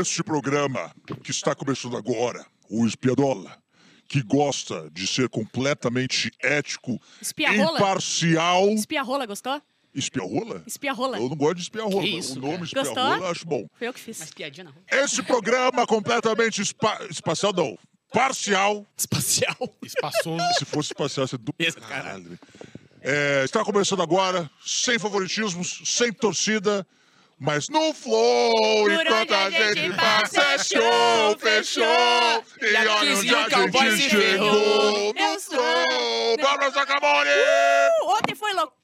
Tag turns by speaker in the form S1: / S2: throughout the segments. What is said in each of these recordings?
S1: Este programa que está começando agora, o Espiadola, que gosta de ser completamente ético,
S2: Espiarrola.
S1: imparcial.
S2: Espiarrola, gostou?
S1: Espiarrola?
S2: Espiarrola.
S1: Eu não gosto de espiarrola.
S3: Que isso,
S1: o nome
S2: cara?
S1: espiarrola eu acho bom.
S2: Foi eu que fiz.
S3: Mas piadinha rua.
S1: Esse programa completamente espa- espacial, não. Parcial.
S3: Espacial.
S4: Espaçoso.
S1: Se fosse espacial, você do
S3: Esse
S1: caralho. É, está começando agora, sem favoritismos, sem torcida, mas no flow,
S2: Por
S1: enquanto
S2: onde
S1: a
S2: a gente
S1: gente é
S2: fechou.
S1: fechou. E
S3: E
S1: olha onde
S3: o
S1: a
S3: cowboy
S1: gente
S3: se
S1: chegou.
S2: Eu sou-.
S1: Vamos, Sacamore!
S2: Uh, Ontem foi loucura!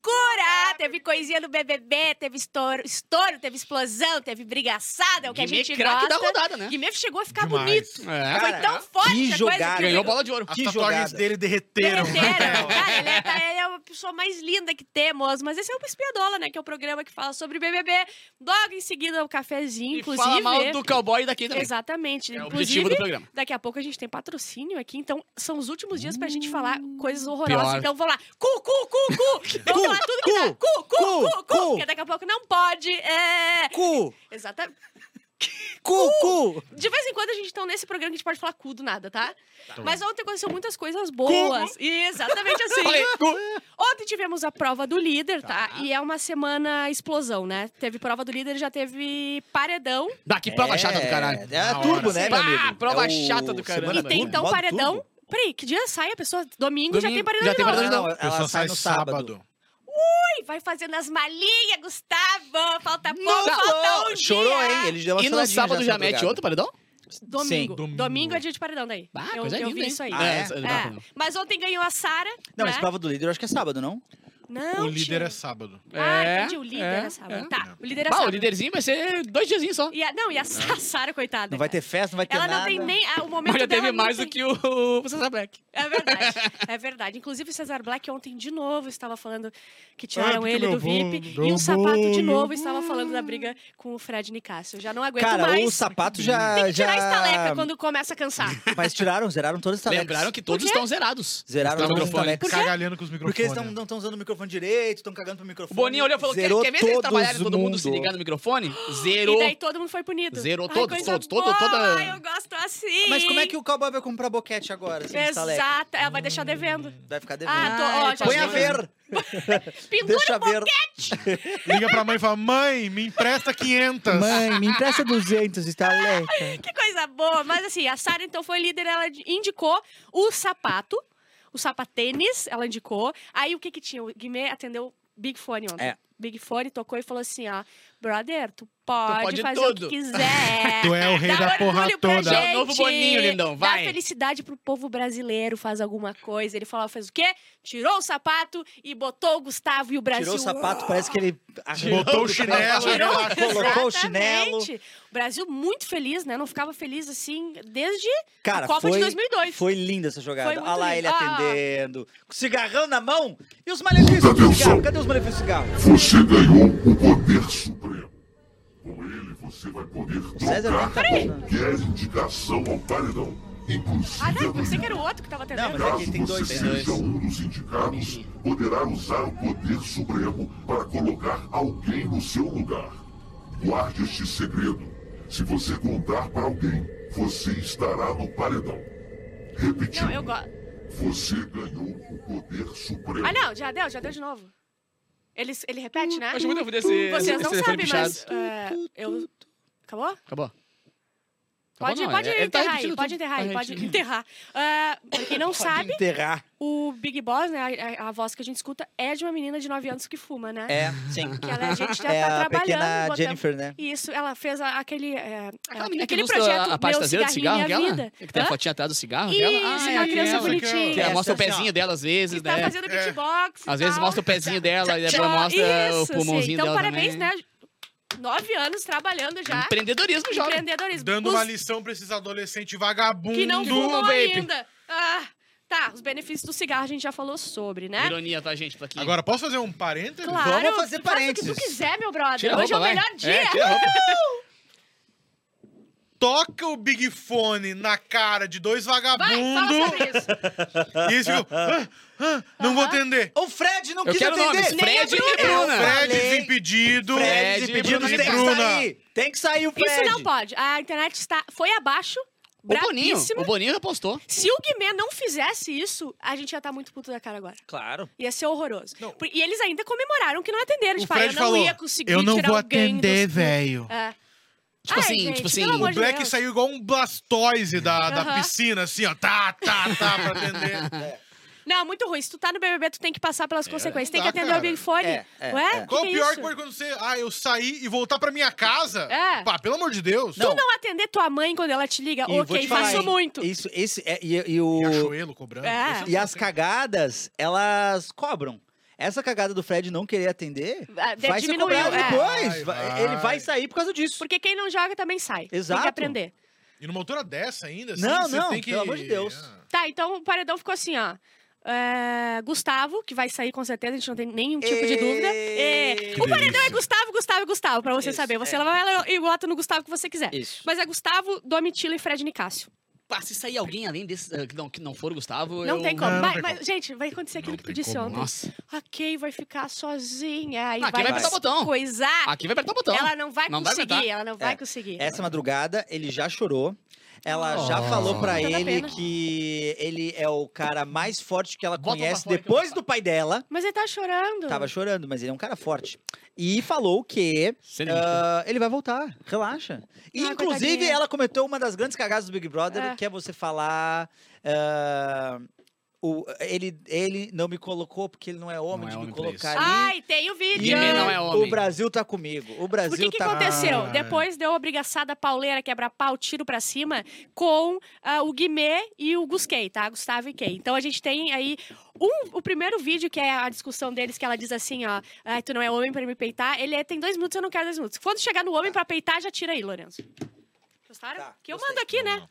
S2: Teve coisinha no BBB, teve estouro, estouro teve explosão, teve brigaçada, é o que a
S3: Guimê
S2: gente
S3: craque
S2: gosta.
S3: da rodada, né?
S2: Guimê chegou a ficar
S4: Demais.
S2: bonito.
S3: É.
S2: Foi tão forte
S5: que
S2: a coisa
S5: jogada.
S2: que...
S3: Ganhou bola de ouro.
S4: As
S5: Que
S4: tatuagens
S5: jogada.
S4: dele derreteram.
S2: Derreteram. Cara, ele é, tá- ele é a pessoa mais linda que temos. Mas esse é o Espiadola, né? Que é o programa que fala sobre BBB. Logo em seguida, o cafezinho,
S3: E
S2: inclusive.
S3: fala mal do cowboy daqui também.
S2: Exatamente.
S3: É o
S2: Inclusive,
S3: objetivo do programa.
S2: daqui a pouco a gente tem patrocínio aqui, então são os últimos dias pra gente falar coisas horrorosas.
S3: pior.
S2: Então vamos lá. Cu, cu, cu, cu. Vamos falar tudo que dá. Cu, cu, cu, cu,
S5: cu.
S2: Porque daqui a pouco não pode. É.
S5: Cu!
S2: Exatamente.
S5: Cu, cu!
S2: De vez em quando a gente tá nesse programa que a gente pode falar cu do nada, tá? Mas ontem aconteceu muitas coisas boas. E exatamente assim.
S3: Falei,
S2: Ontem tivemos a prova do líder, tá? E é uma semana explosão, né? Teve prova do líder, já teve paredão.
S3: Daqui prova chata do caralho.
S5: É, é turbo, né, meu
S3: Ah,
S5: amigo?
S3: prova
S5: É o
S3: chata do caramba.
S5: semana
S2: E tem então paredão.
S5: turbo.
S2: Peraí, que dia sai a pessoa? Domingo, já
S3: Domingo,
S2: tem paredão
S3: já
S2: de
S3: tem
S2: novo.
S3: paredão de
S5: Não,
S3: novo.
S5: ela
S4: Pessoa
S5: sai no sábado.
S2: Ui, vai fazendo as malinhas, Gustavo. Falta pouco, falta um
S5: Chorou,
S2: dia.
S5: hein? Ele deu uma
S3: E no
S5: choradinha
S3: sábado
S5: já
S3: já
S5: essa
S3: mete
S5: madrugada.
S3: outro paredão?
S2: Domingo.
S4: Domingo.
S2: Domingo é dia de paredão daí.
S3: Ah,
S2: eu
S3: coisa
S2: eu
S3: linda,
S2: vi
S3: hein?
S2: isso aí.
S3: Ah,
S5: é?
S2: É.
S3: não, não.
S2: Mas ontem ganhou a Sara.
S5: Não,
S2: né?
S5: mas prova do líder eu acho que é sábado, não?
S2: Não,
S4: O líder
S2: tia.
S4: é sábado.
S2: Ah,
S3: É,
S2: entendi. O líder
S3: é,
S2: é, sábado.
S4: é.
S2: Tá, o líder é
S3: Bah, o
S2: sábado.
S3: líderzinho vai ser dois diazinhos só.
S2: E a, não, e a Sa- Sara, coitada.
S5: Não vai ter festa, não vai ter
S2: Ela
S5: nada.
S2: não tem nem. ah, o momento dela
S3: teve mais
S2: tem-
S3: do que o, o Cesar Black.
S2: É verdade, é verdade. Inclusive, o Cesar Black ontem de novo estava falando que tiraram
S4: porque
S2: ele do VIP. e o
S4: meu
S2: sapato de novo estava falando da briga com o Fred Nicásio. Já não aguento
S5: Cara,
S2: mais.
S5: o sapato já.
S2: Tem que tirar
S5: já...
S2: a estaleca quando começa a cansar.
S5: Mas tiraram, zeraram todas as estalecas.
S3: Lembraram que todos estão zerados.
S5: Zeraram todas as estalecas.
S4: Cagalhando com os microfones.
S5: Porque eles não estão usando o microfone direito, estão cagando pro
S3: O
S5: microfone.
S3: Boninho olhou e falou: quer,
S5: Zerou
S3: quer ver se eles trabalharem todo mundo se ligar no microfone?
S2: E
S3: Zerou.
S2: daí todo mundo foi punido.
S3: Zerou
S2: Ai,
S3: todos, todos, todo- toda-
S2: Ai, eu gosto assim.
S5: Mas como é que o cowboy vai comprar boquete agora?
S2: Exato, ela vai deixar devendo.
S5: Vai ficar devendo.
S2: Ah, tô, ó, já
S5: Põe a ver!
S2: Pendura
S5: Deixa
S2: o
S5: ver.
S4: Liga pra mãe e fala: Mãe, me empresta 500.
S5: Mãe, me empresta 200 estaleca.
S2: Que coisa boa. Mas assim, a Sara então foi líder, ela indicou o sapato, o sapatênis, ela indicou. Aí o que que tinha? O Guimê atendeu Big Fone ontem.
S5: É.
S2: Big Fone tocou e falou assim, ó, brother, tu pode,
S3: pode
S2: fazer
S3: tudo."
S2: o que quiser.
S4: Tu é o rei
S2: Dá
S4: da porra toda.
S3: É o
S2: gente.
S3: novo Boninho, lindão, vai.
S2: Dá felicidade pro povo brasileiro, faz alguma coisa. Ele falou, fez o quê? Tirou o sapato e botou o Gustavo e o Brasil.
S5: Tirou o sapato, parece que ele...
S4: Botou o chinelo,
S2: Tirou,
S4: relaxou.
S5: Colocou o chinelo.
S2: O Brasil muito feliz, né? Não ficava feliz assim desde
S5: Cara,
S2: a Copa
S5: foi,
S2: de 2002.
S5: foi linda essa jogada. Olha lá
S2: lindo.
S5: ele
S2: Ah.
S5: atendendo, com o cigarrão na mão. E os malefícios do cigarro? Cadê os malefícios do cigarro?
S1: Você ganhou o poder supremo. Com ele, você vai poder trocar
S5: tá
S1: qualquer indicação ao paredão. Inclusive
S2: Ah, não, pensei que era o outro que tava atendendo.
S5: Não, mas aqui
S1: Caso
S5: tem
S1: você
S5: dois.
S1: seja um dos indicados, poderá usar o poder supremo para colocar alguém no seu lugar. Guarde este segredo. Se você contar para alguém, você estará no paredão. Repetindo,
S2: Não, eu gosto.
S1: você ganhou o poder supremo.
S2: Ah, não, já deu, já deu de novo. Ele, ele repete, né?
S3: Acho muito desse-
S2: Vocês
S3: esse
S2: não sabem, mas. é, eu. Acabou?
S3: Acabou.
S2: Pode,
S3: Acabou, não,
S2: pode
S3: é- tá
S2: enterrar aí, pode enterrar aí,
S3: Tá
S2: pode
S3: repetindo.
S2: enterrar. Ah, pra quem não sabe,
S5: Enterrar.
S2: o Big Boss, né, a, a- a voz que a gente escuta é de uma menina de 9 anos que fuma, né?
S5: É, sim.
S2: Que ela, a gente já
S5: É
S2: tá
S5: a
S2: trabalhando.
S5: pequena
S2: botamos-
S5: Jennifer, né?
S2: Isso, ela fez a- aquele, é,
S3: Aquela
S2: é,
S3: que
S2: aquele projeto
S3: a parte
S2: Meu
S3: cigarro
S2: Minha
S3: dela?
S2: Vida.
S3: Que tem a fotinha atrás do cigarro
S2: Isso,
S3: dela? Ah,
S2: criança
S4: aquela,
S2: bonitinha.
S3: Que ela
S5: Essa
S3: mostra o
S5: assim,
S3: pezinho dela às vezes,
S2: que tá
S3: né?
S2: fazendo
S4: É.
S2: beatbox.
S3: Às vezes mostra o pezinho dela e depois mostra o pulmãozinho.
S2: Então,
S3: dela
S2: parabéns,
S3: também.
S2: né? Nove anos trabalhando já.
S3: Empreendedorismo jovem.
S2: Empreendedorismo.
S4: Dando
S2: Os
S4: uma lição pra esses adolescentes vagabundos.
S2: que não fumam ainda. Ah, tá, os benefícios do cigarro a gente já falou sobre, né?
S3: Ironia, tá, gente? Pra aqui.
S4: Agora, posso fazer um parênteses?
S2: Claro,
S5: Vamos fazer
S2: faz o que
S5: parênteses.
S2: tu quiser, meu brother.
S3: Tira
S2: Hoje é o
S3: roupa, vai.
S2: melhor dia.
S3: É, tira a roupa.
S4: toca o Big Fone na cara de dois vagabundos e eles ficam. "Ah, ah, não vou atender.
S5: O Fred não
S3: Eu
S5: quis
S3: quero
S5: atender.
S3: nomes. Fred e Bruna.
S4: Fred desimpedido.
S5: Fred
S3: Fred,
S5: desimpedido,
S4: Bruna.
S5: tem que
S4: Bruna.
S5: sair. Tem que sair o Fred.
S2: Isso não pode. A internet está, foi abaixo,
S3: O Boninho, o Boninho já postou.
S2: Se o Guimê não fizesse isso, a gente ia estar muito puto da cara agora.
S5: Claro.
S2: Ia ser horroroso.
S4: Não.
S2: E eles ainda comemoraram que não atenderam.
S4: O
S2: Tipo, ah, eu
S4: Fred
S2: não
S4: falou:
S2: ia conseguir
S4: Eu não
S2: tirar
S4: vou atender,
S2: dos-
S4: velho.
S2: É.
S3: Tipo
S2: Ai,
S3: assim,
S2: gente,
S3: tipo assim,
S4: O Black
S2: Deus.
S4: saiu igual um Blastoise da, da
S2: Aham.
S4: piscina, assim, ó. Tá, tá, tá, pra atender.
S2: Não, muito ruim. Se tu tá no BBB, tu tem que passar pelas consequências. Tem que
S4: dá,
S2: atender
S4: cara.
S2: o Big Fone.
S5: É, é,
S2: Ué?
S5: é.
S2: Que
S4: Qual
S2: que
S4: o
S2: é
S4: pior
S2: isso?
S4: coisa quando você. Ah, eu sair e voltar pra minha casa?
S2: É.
S4: Pá, pelo amor de Deus.
S5: Não.
S2: Tu não atender tua mãe quando ela te liga?
S5: E
S2: ok,
S5: te falar,
S2: faço
S5: hein,
S2: muito.
S5: Isso, esse, é, e, e o,
S4: Riachuelo cobrando.
S2: É.
S4: Esse
S5: e as cagadas, elas cobram. Essa cagada do Fred não querer atender
S2: Ah,
S5: vai ser
S2: diminuiu,
S5: cobrado
S2: é.
S5: depois.
S4: Vai,
S5: Vai-. Ele vai sair por causa disso.
S2: Porque quem não joga também sai. Tem
S5: Exato.
S2: que aprender.
S4: E numa altura dessa ainda, assim,
S5: Não,
S4: você
S5: não,
S4: tem que...
S5: pelo amor de Deus.
S4: Ah.
S2: Tá, então o paredão ficou assim, ó. É, Gustavo, que vai sair com certeza, a gente não tem nenhum tipo de dúvida. É,
S5: Que
S2: o paredão é Gustavo, Gustavo e Gustavo, pra você
S5: Isso,
S2: saber. Você
S5: é.
S2: vai lá e vota no Gustavo que você quiser.
S5: Isso.
S2: Mas é Gustavo, Domitila e Fred Nicásio.
S3: Pá, se sair alguém além desse, ah, que não, que não for o Gustavo,
S2: Não
S3: eu...
S2: tem como.
S4: Não, não
S2: Vai-
S4: tem
S2: mas,
S4: como.
S2: gente, vai acontecer aquilo
S4: Não
S2: que tu disse
S4: como.
S2: ontem.
S3: Nossa,
S2: A Kay vai ficar sozinha. Aí
S3: Aqui
S2: vai,
S3: vai
S5: apertar
S3: o botão.
S2: coisar.
S3: aqui vai apertar o botão.
S2: Ela não vai
S3: Não vai
S2: conseguir,
S3: apertar.
S2: ela não vai
S5: É.
S2: conseguir.
S5: Essa madrugada, ele já chorou. Ela já
S4: Oh.
S5: falou pra
S2: Tanta
S5: ele que ele é o cara mais forte que ela
S3: Bota
S5: conhece depois do pai dela.
S2: Mas ele tá chorando.
S5: Tava chorando, mas ele é um cara forte. E falou que ah, ele vai voltar, relaxa. E,
S2: Ah,
S5: inclusive,
S2: coitadinha.
S5: ela cometeu uma das grandes cagadas do Big Brother,
S2: É.
S5: que é você falar. ah, o, ele, ele não me colocou porque ele não é homem
S3: Não é
S5: de me
S3: homem pra
S5: colocar
S3: isso.
S5: ali.
S2: Ai, tem o vídeo.
S3: Guimê não é homem.
S5: O Brasil tá comigo. O Brasil
S2: Por que que
S5: tá
S2: aconteceu?
S4: Ah.
S2: Depois deu obrigaçada pauleira, quebra-pau, tiro pra cima, com ah, o Guimê e o Gusquei, tá? Gustavo e Kay. Então a gente tem aí um, o primeiro vídeo, que é a discussão deles, que ela diz assim, ó, ai, tu não é homem pra me peitar. Ele é, tem dois minutos, eu não quero dois minutos. Quando chegar no homem pra peitar, já tira aí, Lourenço. Gostaram?
S5: Tá,
S2: que eu
S5: gostei.
S2: mando aqui, né?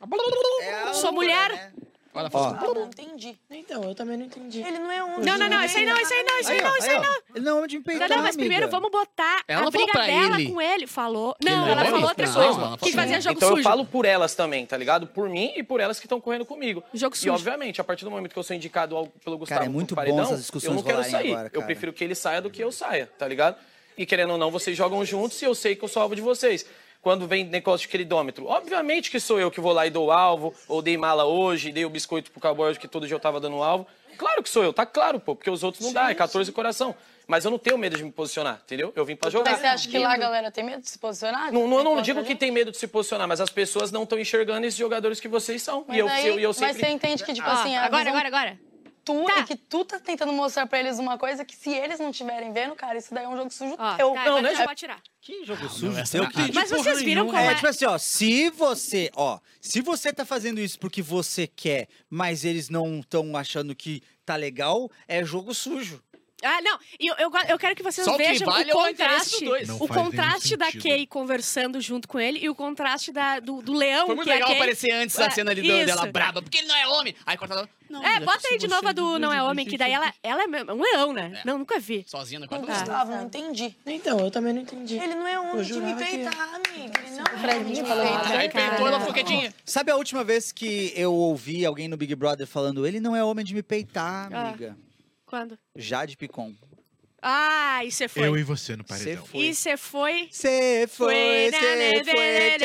S5: É a
S2: Sou
S5: loucura,
S2: mulher.
S5: né?
S3: Olha. Fausto.
S6: Eu não entendi. Então, eu também não entendi. Ele não é um.
S2: Não, não, não, isso aí não, isso aí não, isso aí não, isso aí não.
S5: Ele não é homem de me peitar,
S2: Não, não, mas primeiro vamos botar
S3: Ela
S2: a
S3: não
S2: briga dela
S3: ele.
S2: com ele. Falou.
S3: Que
S2: Não,
S3: não
S2: ela
S3: é
S2: falou outra
S3: Não,
S2: coisa.
S3: ela
S2: Que
S3: falou
S2: fazia jogo
S7: então
S2: sujo.
S7: eu falo por elas também, tá ligado? Por mim e por elas que estão correndo comigo.
S2: Jogo
S7: E
S2: sujo.
S7: obviamente, a partir do momento que eu sou indicado ao- pelo Gustavo
S5: é muito
S7: pro
S5: bom
S7: paredão,
S5: essas discussões
S7: eu não quero sair.
S5: agora,
S7: eu
S5: cara.
S7: prefiro que ele saia do que eu saia, tá ligado? E querendo ou não, vocês jogam juntos e eu sei que eu sou alvo de vocês. Quando vem negócio de queridômetro, obviamente que sou eu que vou lá e dou alvo, ou dei mala hoje, dei o biscoito pro cowboy hoje que todo dia eu tava dando alvo. Claro que sou eu, tá claro, pô, porque os outros não dá, é 14 coração. Mas eu não tenho medo de me posicionar, entendeu? Eu vim pra jogar.
S6: Mas você acha que lá a galera tem medo de se posicionar?
S7: Não, não, eu não digo que tem medo de se posicionar, mas as pessoas não estão enxergando esses jogadores que vocês são.
S6: Mas,
S7: e eu,
S6: aí-
S7: eu, eu
S6: mas
S7: sempre.
S6: você entende que, tipo
S2: Ó,
S6: assim,
S2: agora,
S6: visão
S2: agora, agora.
S6: Tu
S2: Tá.
S6: é que tu tá tentando mostrar pra eles uma coisa que se eles não estiverem vendo, cara, isso daí é um jogo sujo
S2: Ó,
S6: teu.
S2: tá,
S7: Não,
S2: agora
S7: né?
S2: já tirar.
S5: Que jogo sujo.
S3: essa
S5: seu,
S3: não-
S5: que-
S2: Mas
S4: porra
S2: vocês viram como
S5: É,
S2: é...
S5: tipo assim, ó, se você, ó, se você tá fazendo isso porque você quer, mas eles não estão achando que tá legal, é jogo sujo.
S2: Ah, não. E eu, eu, eu quero que vocês
S3: Só o que
S2: vejam
S3: vale
S2: o
S3: é o
S2: contraste. o
S4: nenhum
S2: contraste da. Kay conversando junto com ele e o contraste da, do, do leão,
S3: Foi muito
S2: que é a
S3: legal
S2: Kay.
S3: aparecer antes da
S2: É,
S3: cena ali
S2: isso.
S3: dela braba, porque ele não é homem. Aí corta ela. Não,
S2: É,
S3: mas
S2: bota aí de novo a do Não é Homem, que daí ela, ela é um leão, né?
S3: É.
S2: Não, nunca vi.
S3: Sozinha na
S6: o
S3: quarta.
S6: Gustavo, não entendi.
S8: Então, eu também não entendi.
S6: Ele não é homem de me peitar, amiga. Ele não é homem de me peitar.
S3: Aí peitou, ela ficou quietinha.
S5: Sabe a última vez que eu ouvi alguém no Big Brother falando, ele não é homem de me peitar,
S2: Ah.
S5: amiga?
S2: Quando?
S5: Jade Picon.
S2: Ah, e você foi.
S4: Eu e você no
S5: Você
S4: paredão.
S5: foi.
S2: E você foi.
S5: Você
S2: Foi
S5: você foi.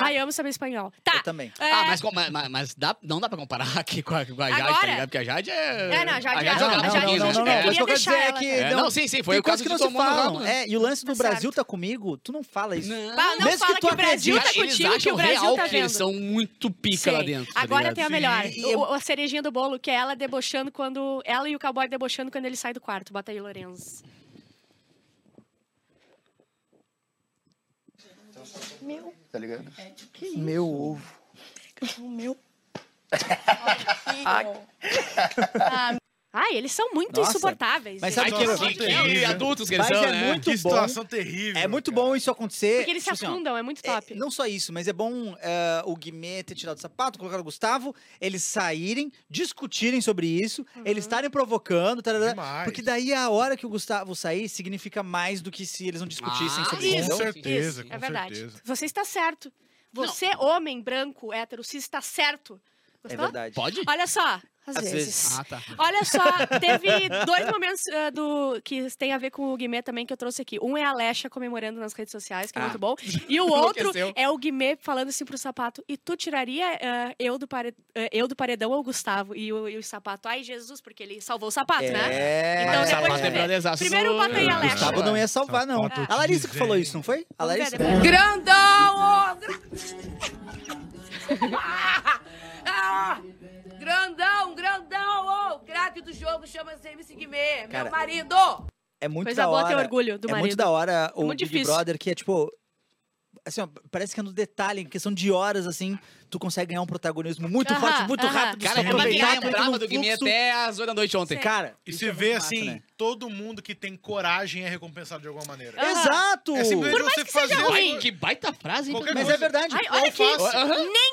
S2: Ai, amo saber espanhol. Tá.
S5: Eu também.
S2: É,
S3: Ah, mas, mas, mas- mas dá, não dá pra comparar aqui com a, com a Jade,
S2: Agora?
S3: tá ligado? Porque a Jade é...
S2: É, não, a Jade-
S3: a
S2: a
S3: Jade
S2: Jade-
S3: jogava
S2: a
S3: no
S2: Jade-
S3: joguinho,
S2: a Jade-
S3: né?
S2: eu
S5: Mas
S2: ia
S5: o que eu quero dizer é
S2: ela,
S5: que.
S3: É, não, sim, sim, foi
S5: tem
S3: o caso
S5: que não se falam.
S3: jogando.
S5: É, e o lance do
S2: Tá
S5: Brasil
S2: certo.
S5: tá comigo, tu não fala isso.
S3: Não.
S2: Não
S5: Mesmo
S2: fala
S5: que
S2: que,
S5: tu
S2: o Brasil tá contigo, que o Brasil
S3: real
S2: tá
S3: que
S2: vendo.
S3: eles são muito pica lá dentro. tá
S2: Agora tem a melhor. A cerejinha do bolo, que é ela debochando quando. Ela e o cowboy debochando quando ele sai do quarto. Bota aí, Lorenzo.
S6: Meu,
S9: Tá ligado?
S5: Meu ovo.
S6: o meu.
S7: Ah,
S6: Ah,
S2: Ai, eles são muito
S5: Nossa,
S2: insuportáveis.
S5: mas sabe que-
S3: que, que,
S4: terrível.
S3: adultos que eles
S5: Mas
S3: são,
S5: é
S3: né?
S5: muito
S4: Que
S5: bom.
S4: situação terrível.
S5: É muito
S4: cara.
S5: bom isso acontecer.
S2: Porque eles se
S5: assim, ó,
S2: afundam, é muito
S5: É,
S2: top.
S5: não só isso, mas é bom é, o Guimê ter tirado o sapato, colocar o Gustavo, eles saírem, discutirem sobre isso,
S2: Uhum.
S5: eles estarem provocando, tarará, porque daí a hora que o Gustavo sair significa mais do que se eles não discutissem
S3: Ah,
S5: sobre
S4: Com
S5: isso.
S2: isso.
S5: entendeu?
S4: certeza,
S2: Isso,
S4: com
S2: é verdade.
S4: certeza.
S2: Você está certo. Você, homem, branco, hétero, se está certo.
S5: É
S2: Gostou?
S5: verdade.
S3: Pode?
S2: Olha só, às,
S5: Às
S2: vezes.
S5: vezes.
S3: Ah, tá.
S2: Olha só, teve dois momentos ah, do que tem a ver com o Guimê também que eu trouxe aqui. Um é a Lecha comemorando nas redes sociais, que é
S5: Ah.
S2: muito bom. E o outro é o Guimê falando assim pro sapato: E tu tiraria ah, eu, do pare... ah, eu do paredão ou o Gustavo? E o, e o sapato, ai Jesus, porque ele salvou o sapato, né?
S5: É,
S2: Então,
S3: Mas o
S2: depois
S3: é
S2: Primeiro bota aí a
S3: do
S2: Lecha.
S5: Gustavo não ia salvar, não.
S4: Sapato
S5: A Larissa que falou isso, não foi? A Larissa?
S2: depois.
S8: Grandão! Ah, grandão, grandão! ô, craque do jogo chama-se MC Guimê,
S5: Cara,
S8: meu marido!
S5: É muito
S2: Coisa
S5: da
S2: boa
S5: hora.
S2: ter orgulho do
S5: é
S2: marido.
S5: muito da hora o
S2: muito
S5: Big
S2: difícil.
S5: Brother, que é tipo. Assim, ó, parece que é no detalhe, em questão de horas, assim, tu consegue ganhar um protagonismo muito
S2: Aham,
S5: forte, muito
S2: aham.
S5: rápido.
S3: Cara, eu
S5: entra
S3: lembrava
S5: num
S3: do Guimê até as 8 da noite ontem.
S2: Sim.
S5: Cara,
S4: E se
S5: é
S4: vê assim,
S5: né?
S4: todo mundo que tem coragem é recompensado de alguma maneira.
S2: Aham.
S5: Exato!
S4: É simplesmente você
S2: que seja
S4: fazer
S2: ruim.
S3: Que baita frase, hein?
S5: Mas é verdade.
S2: Ai, olha aqui,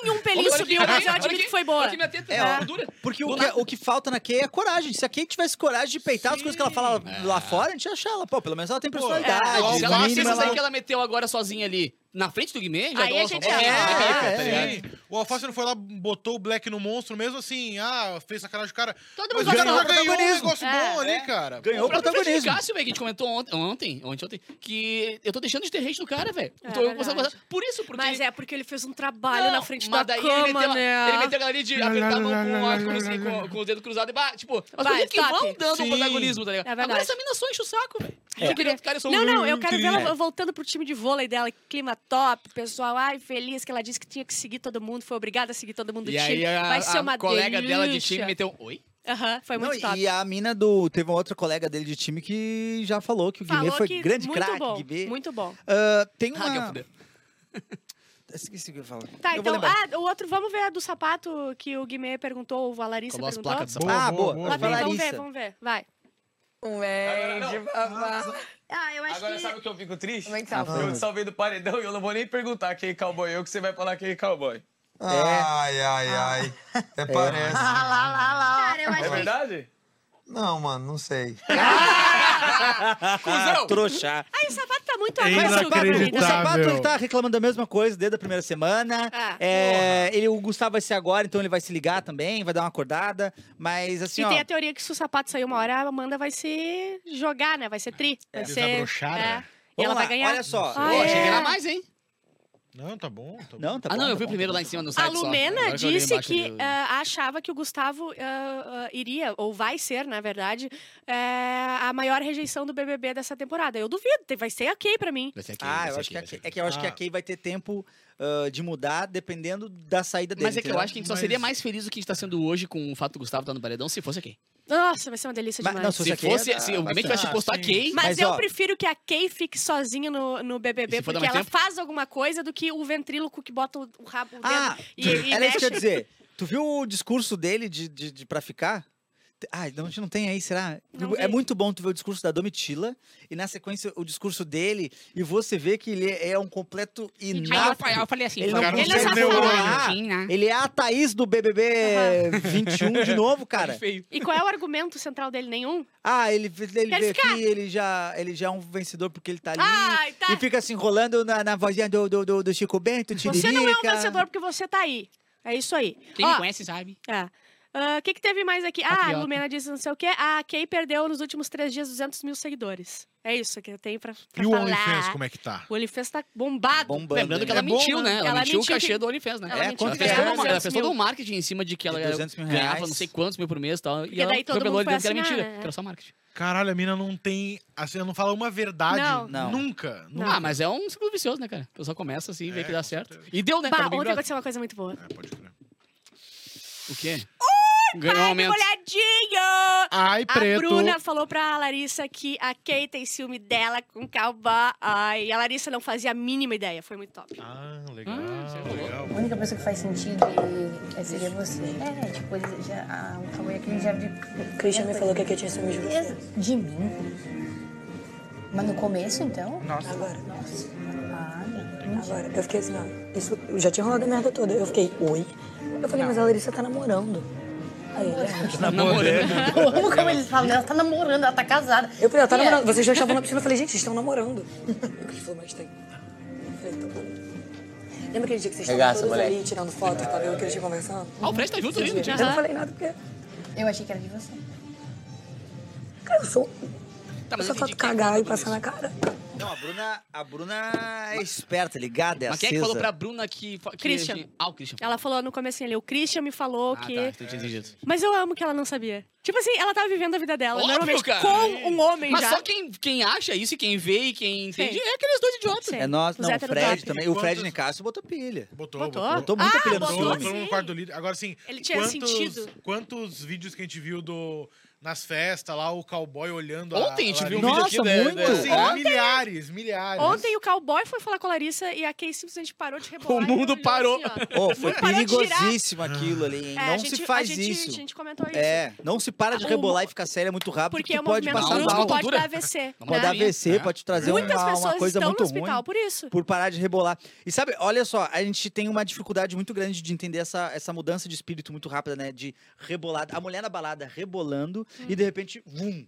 S2: nenhum pelinho subiu, mas eu admito
S3: aqui,
S2: que foi boa.
S5: É,
S3: tá dura.
S5: Porque o que, falta na Kay é coragem. Se a Kay tivesse coragem de peitar as coisas que ela fala lá fora, a gente ia achar ela. Pô, pelo menos ela tem personalidade.
S2: é.
S3: ela- aí que ela meteu agora sozinha ali, na frente do Guimê, já
S2: Aí
S3: deu
S2: a gente já-
S5: É,
S3: Fica,
S5: é,
S3: tá?
S4: Sim. O Alface não foi lá, botou o Black no monstro, mesmo assim, ah, fez sacanagem do cara.
S2: Todo
S4: Mas
S2: mundo
S4: o cara
S5: ganhou
S4: já
S5: o
S4: ganhou um
S5: protagonismo.
S4: negócio
S2: É.
S4: bom ali, cara.
S5: Ganhou o
S3: próprio Fred
S5: protagonismo.
S3: Cássio, velho, que a gente comentou ontem, ontem, ontem, ontem, que eu tô deixando de ter hate no cara, velho.
S2: É
S3: Então eu
S2: verdade.
S3: consigo- Por isso, porque...
S2: Mas é porque ele fez um trabalho
S3: Não,
S2: na frente
S3: mas
S2: da
S3: daí ele
S2: cama,
S3: meteu,
S2: né?
S3: Ele meteu a galera de apertar a mão com, a cruz, com, com o dedo cruzado e tipo, as
S2: Vai,
S3: coisas que
S2: stop.
S3: vão dando
S4: Sim.
S3: protagonismo, tá ligado?
S2: É
S3: Agora essa mina só enche o saco, velho.
S5: É.
S3: Eu queria
S2: Não, não, eu quero ver ela voltando pro time de vôlei dela, clima top, pessoal, ai, feliz que ela disse que tinha que seguir todo mundo, foi obrigada a seguir todo mundo do
S3: E
S2: time.
S3: aí a,
S2: Vai ser
S3: a
S2: uma
S3: colega dela de
S2: delícia.
S3: time meteu um oi?
S2: Aham, foi
S5: Não,
S2: muito top.
S5: e a mina do. Teve uma outra colega dele de time que já falou que o Guimê
S2: Falou
S5: foi
S2: que
S5: grande
S2: muito
S5: craque.
S2: bom,
S5: Guimê.
S2: muito bom.
S5: Ah, tem
S3: Ah,
S5: uma.
S3: fudeu.
S5: Esqueci o que eu ia falar.
S2: Tá,
S5: eu
S2: então, ah, o outro, vamos ver a do sapato que o Guimê perguntou, ou a Larissa
S3: Colou as
S2: perguntou.
S3: placas do sapato.
S5: Ah, boa.
S4: boa,
S5: Vai,
S2: aí, vamos ver,
S5: Larissa.
S2: vamos ver, vai.
S8: Vem de babá.
S6: Ah, eu acho
S7: Agora
S6: que...
S7: sabe o que eu fico triste?
S6: Como é que tá?
S7: Eu te salvei do paredão e eu não vou nem perguntar quem é cowboy eu, que você vai falar quem é cowboy.
S9: Ai, ai, ai. Até parece.
S6: Cara, eu acho
S7: É
S6: que...
S7: verdade?
S9: Não, mano, não sei.
S3: Cusão!
S5: Trouxa.
S2: Ai, o tá muito
S4: É.
S5: O sapato ele tá reclamando da mesma coisa desde a primeira semana.
S2: Ah,
S5: É, ele, o Gustavo vai ser agora, então ele vai se ligar também, vai dar uma acordada. Mas assim,
S2: E
S5: ó.
S2: tem a teoria que se o sapato sair uma hora, a Amanda vai se jogar, né? Vai ser tri. Vai ser.
S4: Desabrochar,
S2: é.
S4: né?
S2: E ela
S5: Vamos
S2: vai
S5: lá,
S2: ganhar.
S5: Olha só.
S2: Ah,
S3: Pô,
S2: é.
S3: achei que era mais, hein?
S4: Não, tá bom. Tá bom.
S5: Não, tá
S3: ah,
S5: bom,
S3: não, eu
S5: tá
S3: vi
S5: bom.
S3: primeiro lá em cima no
S2: A
S3: site só.
S2: Lumena
S3: olhei
S2: disse que ah, achava que o Gustavo ah, ah, iria, ou vai ser, na verdade, a maior rejeição do BBB dessa temporada. Eu duvido, vai ser a Kay pra mim.
S3: Vai ser aqui,
S5: Ah,
S3: vai
S5: eu acho que, a Kay- é que eu acho que a
S4: Ah.
S5: Kay vai ter tempo ah, de mudar dependendo da saída dele.
S3: Mas é que eu acho que a gente só
S4: Mas-
S3: seria mais feliz do que a gente tá sendo hoje com o fato do Gustavo estar no paredão se fosse aqui.
S2: Nossa, vai ser uma delícia
S5: Mas-
S2: demais.
S5: não, se
S3: Se fosse,
S5: dá
S3: se o
S5: bastante.
S3: tivesse
S4: Ah,
S3: posto a
S4: sim.
S3: Kay,
S2: Mas,
S5: Mas,
S2: eu
S5: ó-
S2: prefiro que a Kay fique sozinha no, no BBB,
S3: se for dar
S2: porque
S3: mais
S2: ela
S3: tempo?
S2: faz alguma coisa do que o ventríloco que bota o, o rabo o dedo
S5: Ah,
S2: e, e
S5: era isso que eu ia
S2: mexe.
S5: dizer. Tu viu o discurso dele de, de, de pra ficar? Ai, não, a gente não tem aí, será?
S2: Não
S5: é
S2: vi.
S5: muito bom tu ver o discurso da Domitila e na sequência o discurso dele e você vê que ele é um completo
S3: Aí eu, eu falei assim,
S5: Ele não
S2: consegue
S3: pouco
S2: falar.
S3: bonitinho, né?
S5: Ele é a Thaís do BBB 21 de novo, cara.
S3: Feio.
S2: E qual é o argumento central dele? Nenhum?
S5: Ah, ele, ele
S2: Quer ficar?
S5: aqui, ele já, ele já é um vencedor porque ele tá ali.
S2: Ai, tá.
S5: E fica se enrolando na, na vozinha do, do, do, do Chico Bento,
S2: Você não é um vencedor porque você tá aí. É isso aí.
S3: Quem
S2: Ó,
S3: me conhece sabe.
S2: É. Ah, O que, que teve mais aqui? Ah, a. Lumena disse não sei o quê. A Kay perdeu nos últimos três dias 200 mil seguidores. É isso que eu tenho pra, pra
S4: E o
S2: falar.
S4: OnlyFans, como é que tá?
S2: O OnlyFans tá bombado.
S5: Bombando.
S3: Lembrando que
S5: né?
S3: ela
S4: É bom,
S3: mentiu,
S4: né?
S3: né? Ela,
S2: Ela
S3: mentiu o
S2: mentiu
S3: cachê
S2: que-
S3: do OnlyFans, né?
S2: Ela
S5: É,
S2: mentiu
S3: Ela fez,
S5: é?
S3: todo, uma- ela
S2: 200
S3: fez todo
S2: mil.
S3: um marketing em cima de que ela
S5: De 200 mil
S3: ganhava
S5: reais.
S3: não sei quantos mil por mês e tal.
S2: Porque
S3: e ela
S2: daí todo mundo foi
S3: que era mentira,
S2: né?
S3: que era só marketing.
S4: Caralho, a mina não tem. Assim, ela não fala uma verdade.
S2: Não.
S5: Não.
S4: Nunca. nunca.
S3: Ah, mas é um ciclo vicioso, né, cara? A pessoa começa assim, vê
S4: É,
S3: que dá certo. E deu, né?
S2: Bah, ontem aconteceu uma coisa muito boa.
S4: É, pode crer.
S3: O quê? Ganhou um
S2: Ai,
S3: aumento.
S2: molhadinho!
S4: Ai,
S2: A
S4: preto.
S2: Bruna falou pra Larissa que a Kay tem ciúme dela com cowboy. Ai, a Larissa não fazia a mínima ideia. Foi muito top.
S4: Ah, legal,
S3: isso é
S4: legal.
S10: A única pessoa que faz sentido é, seria você. É, tipo, ele já, a, o Cauê aqui já viu.
S6: O Christian me falou que aqui tinha ciúme de você.
S10: De mim? Mas no começo, então?
S6: Agora.
S10: Nossa. Ah, não.
S6: Agora, eu fiquei assim, ó. Isso, eu já tinha rolado a merda toda. Eu fiquei, oi? Eu falei, mas a Larissa tá namorando. Ele, "Ah,
S3: Tá namorando.
S10: Eu amo como eles falam, ela tá namorando, ela tá casada.
S6: Eu falei, ela tá
S10: E é-
S6: namorando. Vocês já estavam na piscina. Eu falei, gente, vocês estão namorando. Christian falou, mas tem. Eu falei, então tá bom. Lembra aquele dia que vocês estavam todos
S9: moleque.
S6: ali tirando foto, tá? E o Christian conversando?
S3: Ah, o Fred tá junto ali, não tinha?
S6: Eu não falei nada porque...
S10: Eu achei que era de você.
S6: Cara, eu sou...
S3: Tá,
S6: Eu só.
S3: Quem
S6: cagar e passar na cara.
S5: Não, a Bruna, a Bruna é esperta, ligada, é
S3: Mas quem é que
S5: acesa.
S3: falou pra Bruna que... que
S2: Christian.
S3: Ah, o Christian.
S2: Ela falou no comecinho ali, o Christian me falou
S3: Ah,
S2: que...
S3: tá, então eu tinha entendido.
S2: Mas eu amo que ela não sabia. Tipo assim, ela tava vivendo a vida dela,
S3: Óbvio,
S2: normalmente
S3: cara.
S2: com um homem
S3: Mas
S2: já.
S3: só quem, quem acha isso e quem vê e quem entende
S2: Sim.
S3: é aqueles dois idiotas.
S2: Sim.
S5: É nós,
S2: Os
S5: não, o
S2: héteros
S5: Fred
S2: top.
S5: também. O Fred
S4: Quantos-
S5: Nicásio botou pilha.
S4: Botou,
S2: Botou?
S4: botou.
S5: Botou muita
S2: Ah,
S5: pilha no
S2: botou,
S4: todo mundo
S2: sim.
S4: no quarto do líder. Agora, assim,
S2: Ele tinha
S4: quantos,
S2: sentido.
S4: quantos vídeos que a gente viu do, nas festas lá, o cowboy olhando
S3: Ontem a
S4: a,
S3: gente viu um
S4: Larissa?
S3: vídeo aqui
S5: Nossa,
S3: da-
S5: muito.
S3: da-
S4: Assim,
S3: Ó,
S4: milhares, milhares.
S2: Ontem o cowboy foi falar com a Larissa e a Kay simplesmente parou de rebolar.
S3: O mundo parou.
S2: assim.
S5: Ô, foi perigosíssimo aquilo ali, hein?
S2: É,
S5: não
S2: gente,
S5: se faz
S2: a gente,
S5: isso.
S2: A gente comentou isso.
S5: É, não se para de
S2: O
S5: rebolar
S2: mo-
S5: e ficar séria muito rápido,
S2: Porque
S5: porque
S2: o
S5: tu pode
S2: movimento
S5: passar
S3: brusco
S5: mal.
S2: pode dar AVC.
S3: Não
S5: Pode
S2: né?
S5: dar AVC,
S3: É.
S5: pode trazer
S2: Muitas
S5: uma,
S2: pessoas
S5: uma coisa
S2: estão
S5: muito
S2: no hospital
S5: ruim.
S2: por isso.
S5: Por parar de rebolar. E sabe, olha só, a gente tem uma dificuldade muito grande de entender essa, essa mudança de espírito muito rápida, né? De rebolar. A mulher na balada rebolando
S2: Hum.
S5: e de repente, vum.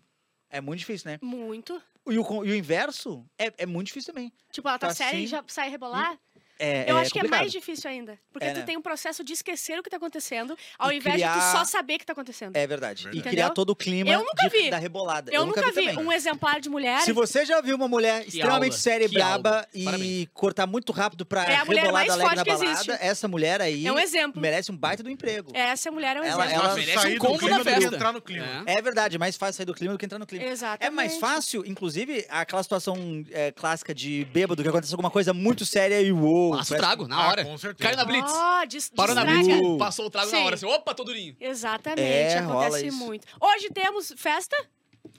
S5: É muito difícil, né?
S2: Muito.
S5: E o, e o inverso é, é muito difícil também.
S2: Tipo, ela tá,
S5: Tá
S2: séria e
S5: assim.
S2: já sai rebolar.
S5: É,
S2: Eu
S5: é
S2: acho que é
S5: complicado.
S2: mais difícil ainda. Porque
S5: É,
S2: tu
S5: né?
S2: tem um processo de esquecer o que tá acontecendo, ao
S5: E
S2: invés de tu
S5: criar-
S2: só saber o que tá acontecendo.
S5: É verdade.
S4: Verdade.
S5: E
S2: Entendeu?
S5: criar todo o clima
S2: Eu nunca
S5: de-
S2: vi.
S5: da rebolada.
S2: eu, nunca, vi,
S5: também.
S2: um exemplar de mulher.
S5: Se você já viu uma mulher extremamente
S3: aula,
S5: séria e
S3: que
S5: braba e cortar muito rápido pra
S2: É a mulher
S5: rebolada
S2: mais
S5: alegre na
S2: forte que
S5: balada,
S2: existe.
S5: essa mulher aí
S2: É um exemplo.
S5: merece um baita do emprego.
S2: Essa mulher é um
S5: Ela-
S2: exemplo.
S5: ela-
S3: merece
S4: sair
S3: um
S4: do
S3: combo
S4: que
S3: festa.
S4: entrar no clima.
S3: É.
S5: É verdade, é mais fácil sair do clima do que entrar no clima.
S2: Exatamente.
S5: É mais fácil, inclusive, aquela situação é, clássica de bêbado, que acontece alguma coisa muito séria e uou.
S3: Passa o
S5: parece-
S3: trago, na
S4: Ah,
S3: hora.
S4: com certeza.
S3: Caiu na blitz.
S2: Dis
S3: Parou na blitz,
S5: Uh.
S3: passou o trago na
S2: Sim.
S3: hora. Assim, opa, tô durinho.
S2: Exatamente,
S5: É,
S2: acontece muito. Hoje temos festa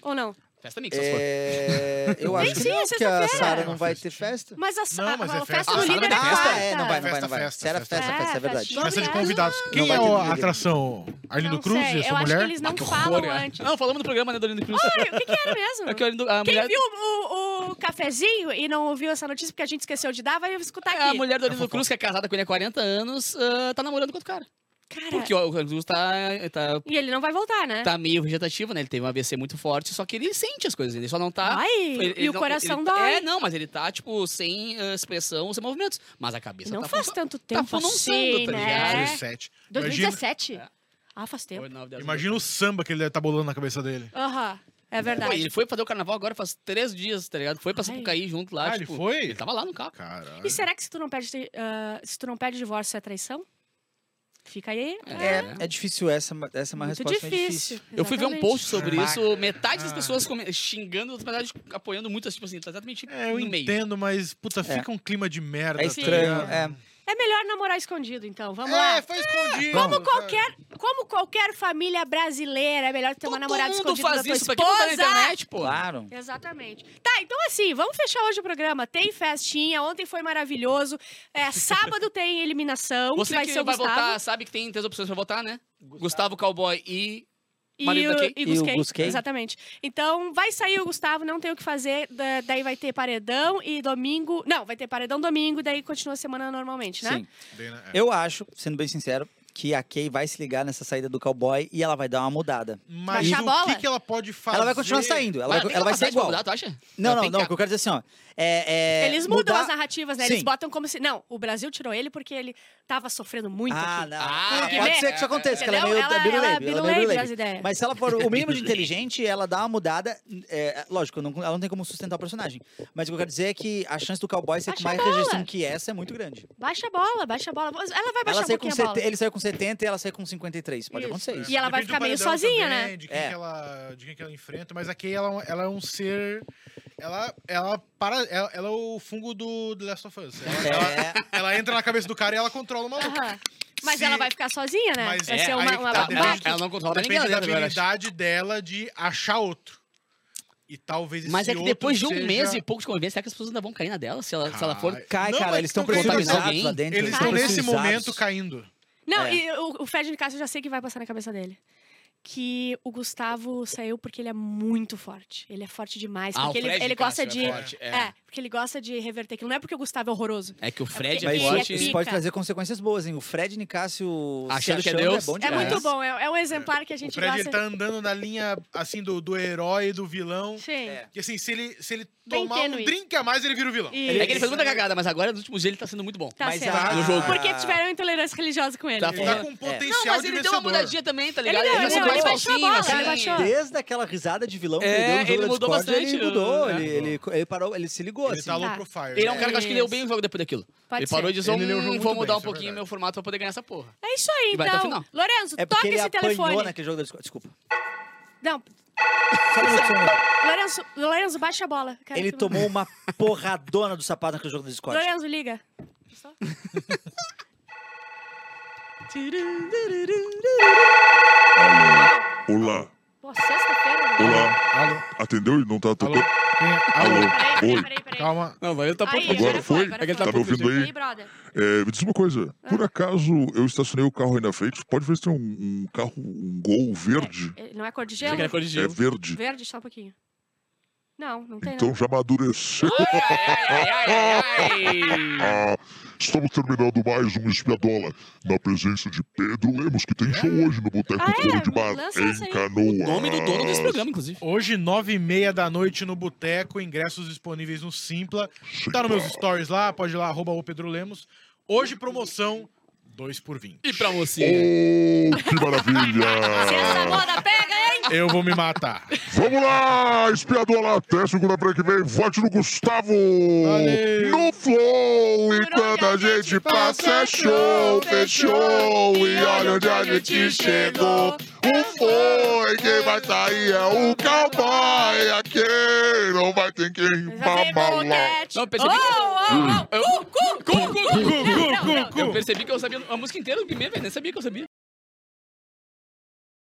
S2: ou não?
S3: Festa mix.
S5: É, eu acho que
S2: sim,
S5: não,
S2: é
S5: porque a. Sara
S4: É
S5: não vai ter festa.
S2: Mas a,
S4: Não,
S2: a-
S4: mas
S2: a
S4: é
S2: festa do
S3: Ah,
S2: líder é
S3: Sara tem
S2: quarta.
S3: festa?
S5: Ah, é, não vai, não vai, não vai.
S4: Festa,
S5: Será
S4: festa,
S5: festa, é verdade.
S4: Festa de convidados. Quem
S5: vai
S4: é
S5: ter
S4: a atração? Arlindo
S2: Não
S4: Cruz e essa
S2: eu acho
S4: mulher?
S2: que eles não
S3: Que
S2: falam
S3: horror, é.
S2: antes.
S3: Não, falamos no programa, né, Dorino Cruz.
S2: Ai, o que, que era mesmo?
S3: É que a Arlindo- a
S2: Quem
S3: mulher-
S2: viu o, o cafezinho e não ouviu essa notícia porque a gente esqueceu de dar, vai escutar
S3: É, a
S2: aqui.
S3: mulher do Arlindo Cruz, que é casada com ele há 40 anos, ah, tá namorando com outro cara.
S2: Cara,
S3: Porque o Cruz tá, tá,
S2: e ele não vai voltar, né?
S3: tá meio vegetativo, né? Ele teve um AVC muito forte, só que ele sente as coisas, ele só não tá...
S2: Ai,
S3: ele-
S2: e
S3: ele
S2: o
S3: não-
S2: coração
S3: ele-
S2: dói.
S3: É, não, mas ele tá, tipo, sem ah, expressão, sem movimentos. Mas a cabeça
S2: não
S3: tá
S2: faz
S3: funcio-
S2: tanto
S3: tá
S2: tempo
S3: funcionando,
S2: assim,
S3: tá
S2: né?
S3: ligado?
S4: 17. Imagina,
S2: 2017?
S3: É.
S2: Ah, faz tempo.
S4: Imagina o samba que ele deve estar bolando na cabeça dele.
S2: Aham, é
S3: Pô,
S2: verdade.
S3: ele foi fazer o carnaval agora faz três dias, tá ligado? Foi pra. Sapucaí junto lá,
S4: Ah, ele
S3: tipo...
S4: foi?
S3: Ele tava lá no carro.
S4: Caralho.
S2: E será que se tu não pede, ah, se tu não pede divórcio é traição? Fica aí.
S5: É, é difícil essa, essa é uma
S2: muito
S5: resposta
S2: difícil.
S5: difícil.
S3: Eu fui ver um post sobre
S4: Caraca.
S3: isso, metade das
S4: Ah.
S3: pessoas xingando, outra metade apoiando muito, tipo assim, tá exatamente
S4: É, eu
S3: no meio.
S4: entendo, mas, puta, fica um clima de merda.
S5: É
S4: tá
S5: estranho,
S4: ligado?
S5: é.
S2: É melhor namorar escondido, então. Vamos
S4: É,
S2: lá.
S4: foi escondido.
S2: Como qualquer, como qualquer família brasileira, é melhor ter uma
S3: Todo
S2: namorada
S3: mundo
S2: escondida
S3: faz
S2: da tua
S3: isso, pra que botar na
S2: esposa.
S3: internet, pô?
S5: Claro.
S2: Exatamente. Tá, então assim, vamos fechar hoje o programa. Tem festinha, ontem foi maravilhoso. É, sábado tem eliminação,
S3: Você
S2: que vai
S3: que
S2: ser o
S3: vai
S2: Gustavo.
S3: votar, sabe que tem três opções pra votar, né? Gustavo, Cowboy e...
S2: E
S3: marido
S2: o,
S3: da Kay.
S2: e
S5: E o.
S2: Gusquei. Exatamente. Então, vai sair o Gustavo, não tem o que fazer. da- daí vai ter paredão e domingo. Não, vai ter paredão domingo, daí continua a semana normalmente, né?
S5: Sim.
S4: Né? É.
S5: Eu acho, sendo bem sincero, que a Kay vai se ligar nessa saída do cowboy e ela vai dar uma mudada.
S4: Mas
S2: Baixar a
S4: o
S2: bola?
S4: que, que ela pode fazer?
S5: Ela vai continuar saindo, ela vai, ela vai ser igual.
S3: mudar, tu acha?
S5: Não,
S3: Ela
S5: não,
S3: tem
S5: não. O que eu quero dizer assim, ó. É, é
S2: Eles mudam
S5: mudar-
S2: as narrativas, né? Eles
S5: Sim.
S2: botam como se. Não, o Brasil tirou ele porque ele tava sofrendo muito
S5: Ah,
S2: aqui.
S5: não.
S3: Ah,
S5: Pode
S2: é,
S5: ser que isso aconteça, que ela é meio
S2: Ela-
S5: biruleibe,
S2: ela
S5: ela é
S2: biruleibe as ideias.
S5: Mas se ela for o mínimo de inteligente, ela dá uma mudada. é, lógico, não- ela não tem como sustentar o personagem. Mas o que eu quero dizer é que a chance do cowboy ser com
S2: Baixa
S5: mais rejeição que essa é muito grande.
S2: Baixa a bola, baixa a bola. Ela vai baixar
S5: Ela
S2: um a bola.
S5: 70, ele saiu com 70 e ela saiu com 53. Pode
S2: Isso.
S5: acontecer isso.
S2: E ela vai ficar meio sozinha,
S4: também,
S2: né?
S4: De quem,
S5: É.
S4: que ela, de quem que ela enfrenta, mas aqui ela, ela é um ser. Ela, ela, para, ela, ela é o fungo do The Last of Us. Ela, ela-
S5: É,
S4: ela entra na cabeça do cara e ela controla o maluco.
S2: Aham. Mas
S4: Se-
S2: ela vai ficar sozinha, né?
S4: Mas
S2: vai
S4: é,
S2: ser uma, uma
S4: tá,
S2: baque.
S4: depende-
S3: Ela não controla mais ninguém
S4: Depende da habilidade dela de achar outro. E talvez esse
S3: Mas é que depois de um
S4: seja-
S3: mês e pouco de convivência, será que as pessoas ainda vão cair na dela? Se ela, se ela for.
S4: Cai. Não,
S5: cara, eles estão
S3: alguém.
S5: lá dentro.
S4: Eles
S5: estão
S4: nesse momento caindo.
S2: Não,
S5: É.
S2: e o, o Fred Nicasso eu já sei que vai passar na cabeça dele. Que o Gustavo saiu porque ele é muito forte. Ele é forte demais.
S3: Ah,
S2: Porque ele, ele gosta
S3: Nicasso
S2: de.
S3: é forte, é.
S2: é, porque ele gosta de reverter aquilo. Não é porque o Gustavo é horroroso.
S3: É que o Fred
S2: Mas
S3: é
S5: Mas
S2: ele
S3: forte.
S5: isso, isso pode trazer consequências boas, hein? O Fred Nicásio se
S3: Achando que é
S5: achando
S3: Deus.
S5: bom
S2: É
S5: demais.
S2: muito bom. É, é um exemplar que a
S4: O
S2: gente
S4: Fred ele
S2: gosta.
S4: tá andando na linha assim do, do herói e do vilão.
S2: Sim.
S5: É.
S4: Que assim, se ele, se ele
S2: Bem
S4: tomar um drink a mais, ele vira o vilão.
S2: E-
S3: É que ele fez muita cagada, mas agora nos últimos dias ele tá sendo muito bom.
S2: Tá
S5: Mas
S2: certo.
S3: No jogo.
S2: Porque tiveram intolerância religiosa com ele.
S3: Tá
S4: Ele
S3: É.
S4: tá com potencial
S3: Não, mas
S4: de
S3: ele deu uma mudadinha também, tá ligado?
S2: Ele ele
S3: mais
S2: ele baixou a bola,
S3: assim.
S2: ele baixou.
S5: Desde aquela risada de vilão que
S3: É,
S5: ele deu no jogo
S3: ele
S5: da
S3: mudou
S5: Discord,
S3: bastante,
S5: ele mudou,
S3: né?
S5: ele, ele, ele parou, ele se ligou,
S4: Ele
S5: assim.
S4: tá low
S2: Tá.
S4: profile.
S3: Ele é um cara que eu acho que leu
S2: Isso.
S3: bem o jogo depois daquilo.
S2: Pode
S3: ele
S2: ser.
S3: parou e disse,
S4: Ele
S3: hum, vou mudar
S4: bem,
S3: um
S4: é
S3: pouquinho
S4: verdade.
S3: meu formato pra poder ganhar essa porra.
S2: É isso aí,
S3: E
S2: então. Lorenzo,
S5: É
S2: toca esse telefone.
S5: naquele jogo da Discord. Desculpa.
S2: Não. Lorenzo, Lorenzo, baixa a bola. Quero
S5: Ele tomou uma porradona do sapato naquele jogo da Discord.
S2: Lorenzo, liga. Só.
S1: Olá,
S2: Pô, sexta-feira. né?
S1: olá.
S4: Alô?
S1: Atendeu e não tá
S4: Alô?
S1: tocando?
S4: É?
S1: Alô? Oi.
S4: Calma.
S3: Não, mas ele tá
S2: Aí,
S1: Agora
S2: agora
S1: foi?
S2: agora
S3: É que ele
S2: foi.
S1: Tá me ouvindo aí? É, me diz uma coisa,
S2: Ah.
S1: por acaso eu estacionei o carro aí na frente? Pode ver se tem um, um carro, um gol verde?
S2: É, Não é cor de gelo?
S3: era cor de
S1: É
S3: gelo.
S1: verde.
S2: Verde, só um pouquinho. Não, não tem
S1: Então
S2: não.
S1: já amadureceu.
S3: Ai, ai, ai, ai.
S1: Estamos terminando mais um Espiadola, na presença de Pedro Lemos, que tem show hoje no Boteco
S2: Ah, é?
S1: Foro de
S2: Lança essa
S1: em. Canoas.
S3: O nome do dono desse programa, inclusive.
S4: Hoje, nove e meia da noite no Boteco, ingressos disponíveis no Simpla. Tá nos meus stories lá, pode ir lá, arroba o Pedro Lemos. Hoje, promoção, 2 por 20.
S3: E pra mocinha?
S1: Oh, que
S2: Se
S1: maravilha!
S2: essa moda pega?
S4: Eu vou me matar.
S1: Vamos lá, Espiadola, até segunda-feira que vem, vote no Gustavo!
S4: Valeu.
S1: No Flow, enquanto a gente passa é show, fechou, e olha onde a gente chegou. O foi, quem vai sair é o cowboy, aqui não vai ter quem babalar.
S3: Não, eu percebi.
S2: Oh, oh,
S3: Eu-
S2: oh.
S3: Eu percebi que eu sabia a música inteira do Guimê, velho. Nem sabia que eu sabia.